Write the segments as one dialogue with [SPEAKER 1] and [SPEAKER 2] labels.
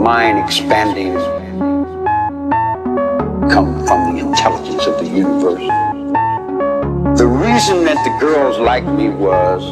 [SPEAKER 1] Mind expanding, come from the intelligence of the universe. The reason that the girls liked me was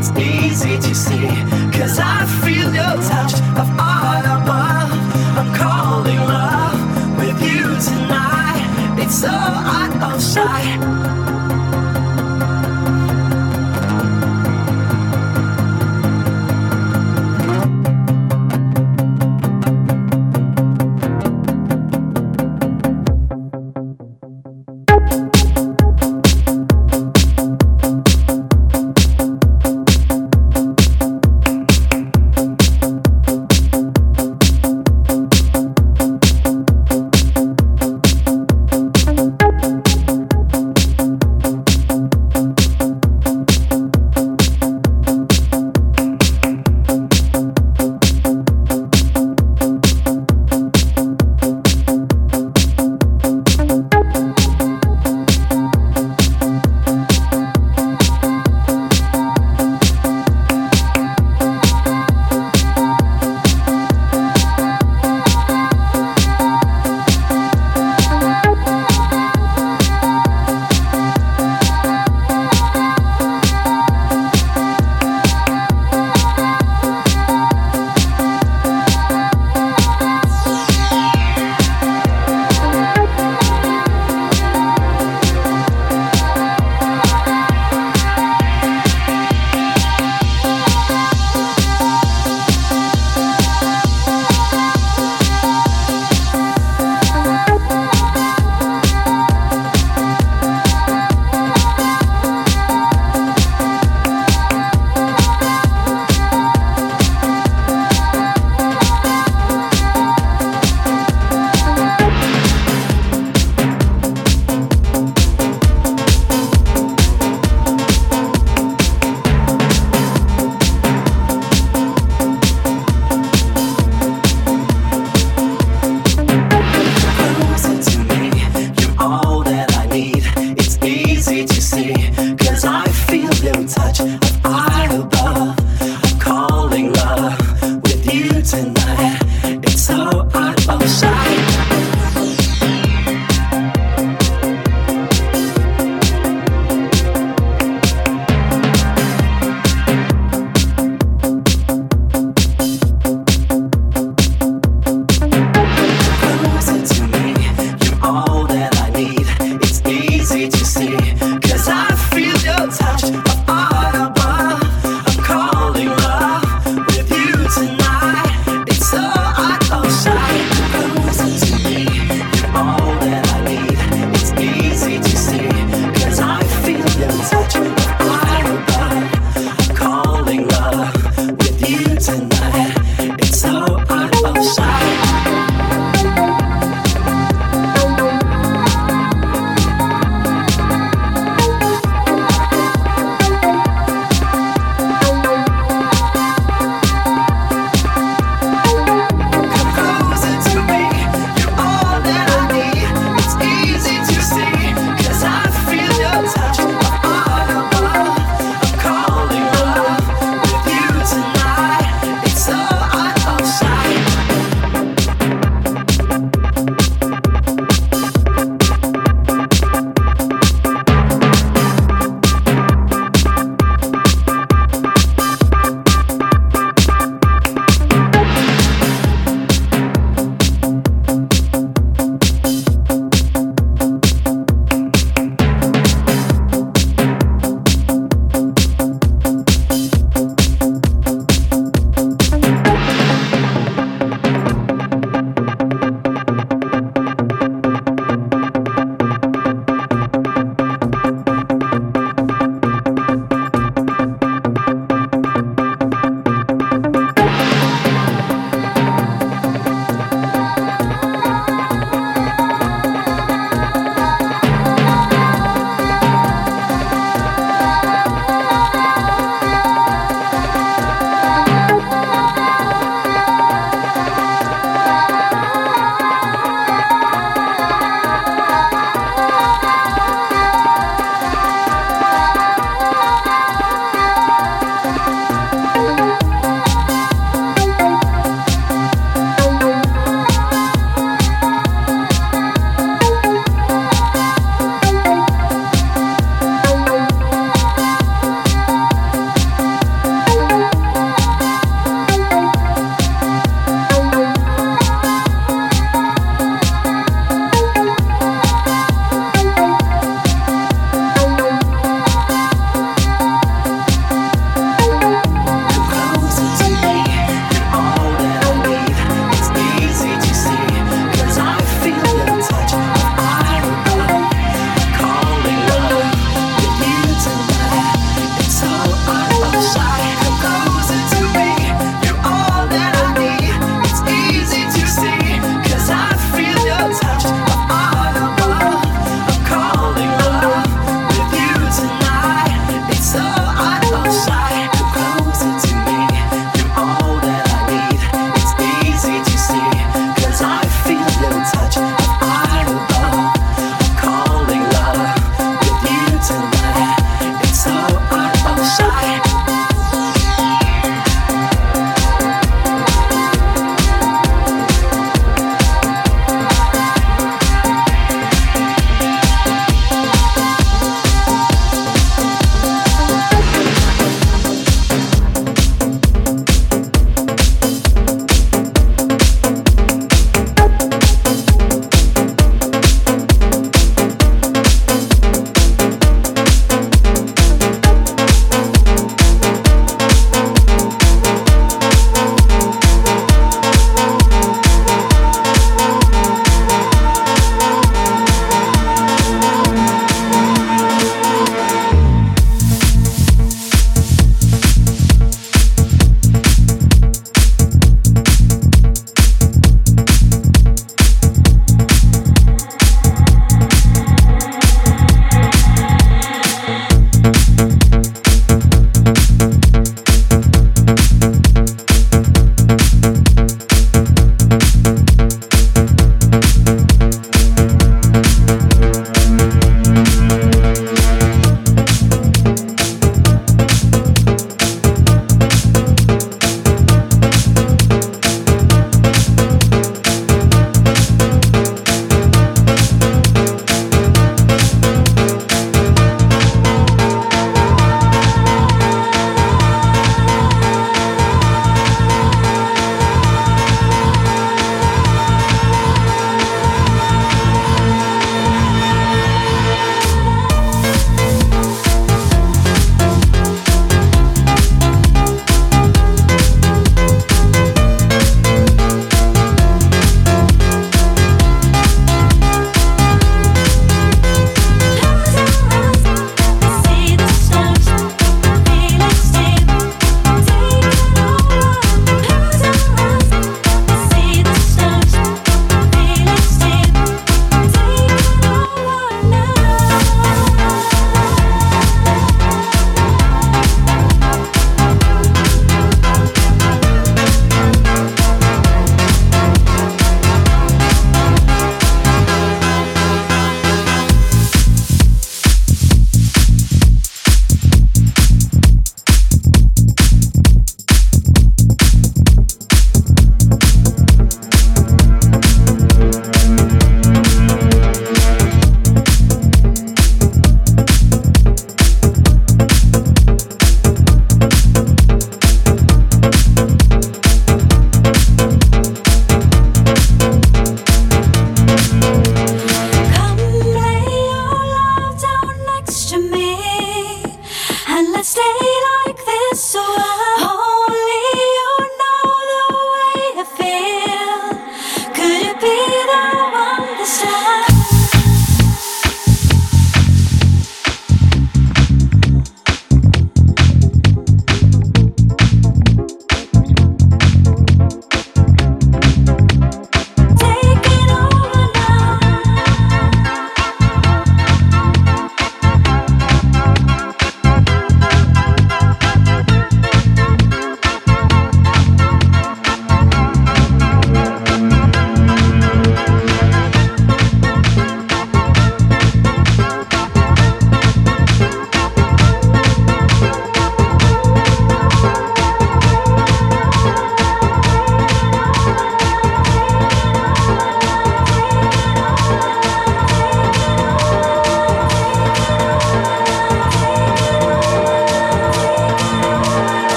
[SPEAKER 2] it's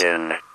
[SPEAKER 3] Satisfaction.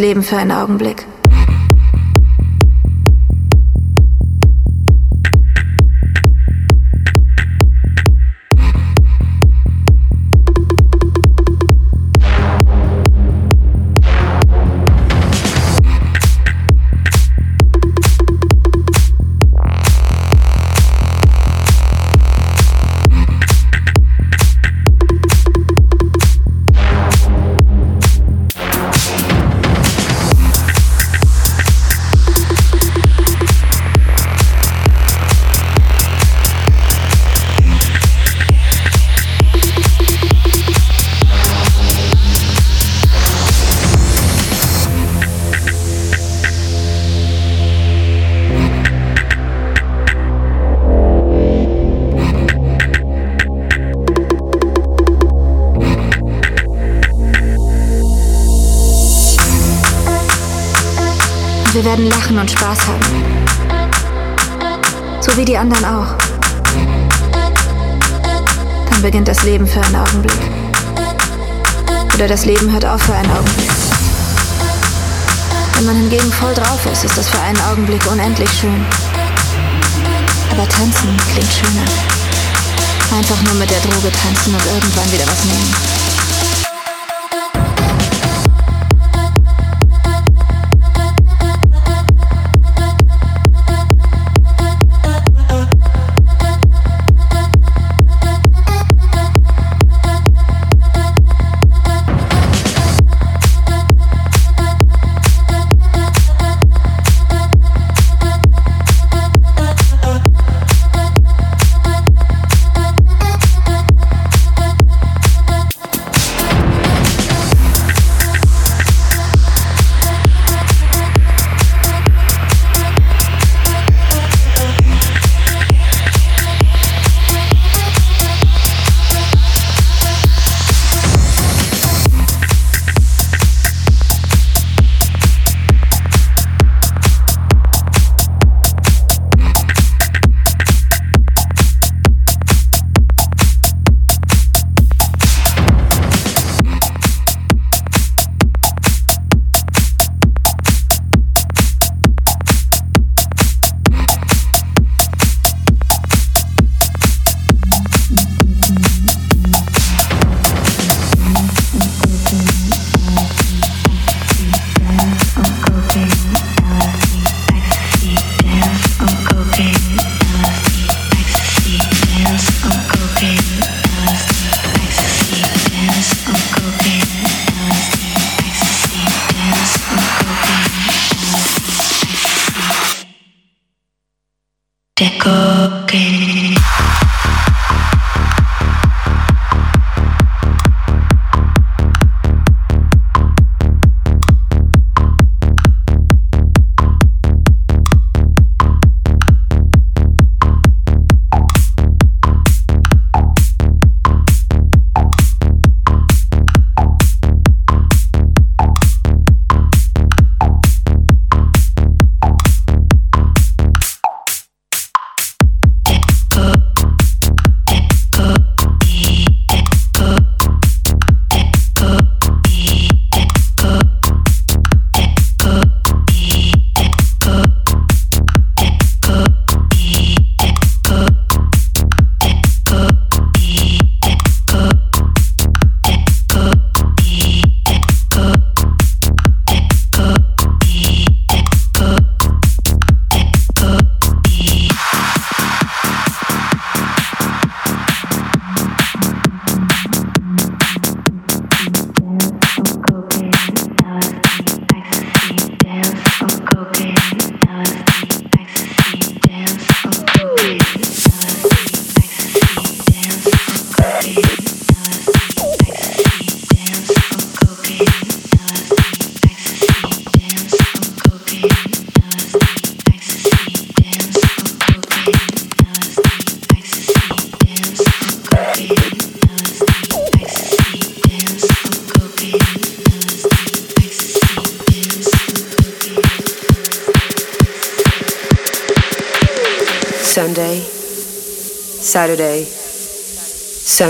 [SPEAKER 4] Leben für einen Augenblick.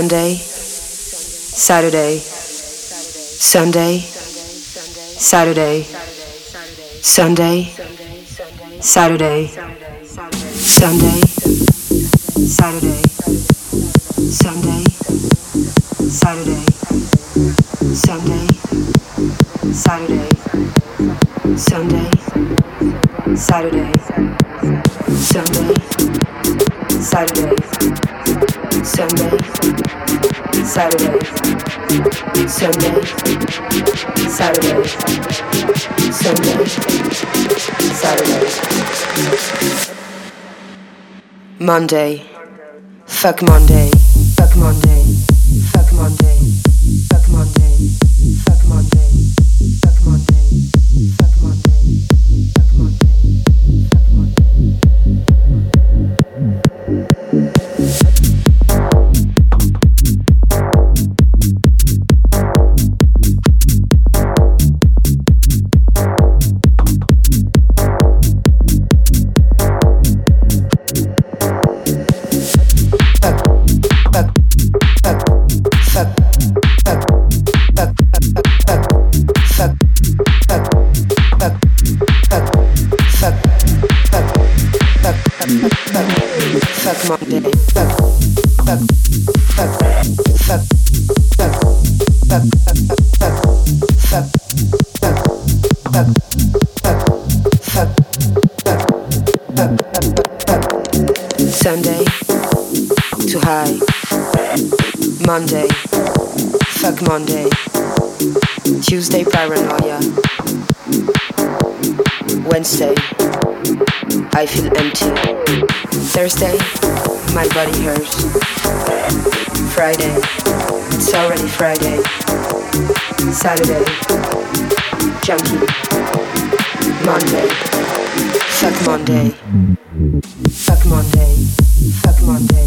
[SPEAKER 5] Sunday, Saturday, Sunday, Saturday, Sunday, Saturday, Sunday, Saturday, Sunday, Saturday, Sunday, Saturday, Sunday, Saturday, Sunday, Saturday. Sunday, Saturday, Sunday, Saturday, Sunday, Saturday. Monday, fuck Monday, fuck Monday, fuck Monday, fuck Monday, fuck Monday, fuck Monday, fuck Monday. Sunday. Too high. Monday. Fuck Monday. Tuesday paranoia. Wednesday. I feel empty. Thursday, my body hurts. Friday, it's already Friday. Saturday, junkie. Monday, fuck Monday. Fuck Monday. Fuck Monday.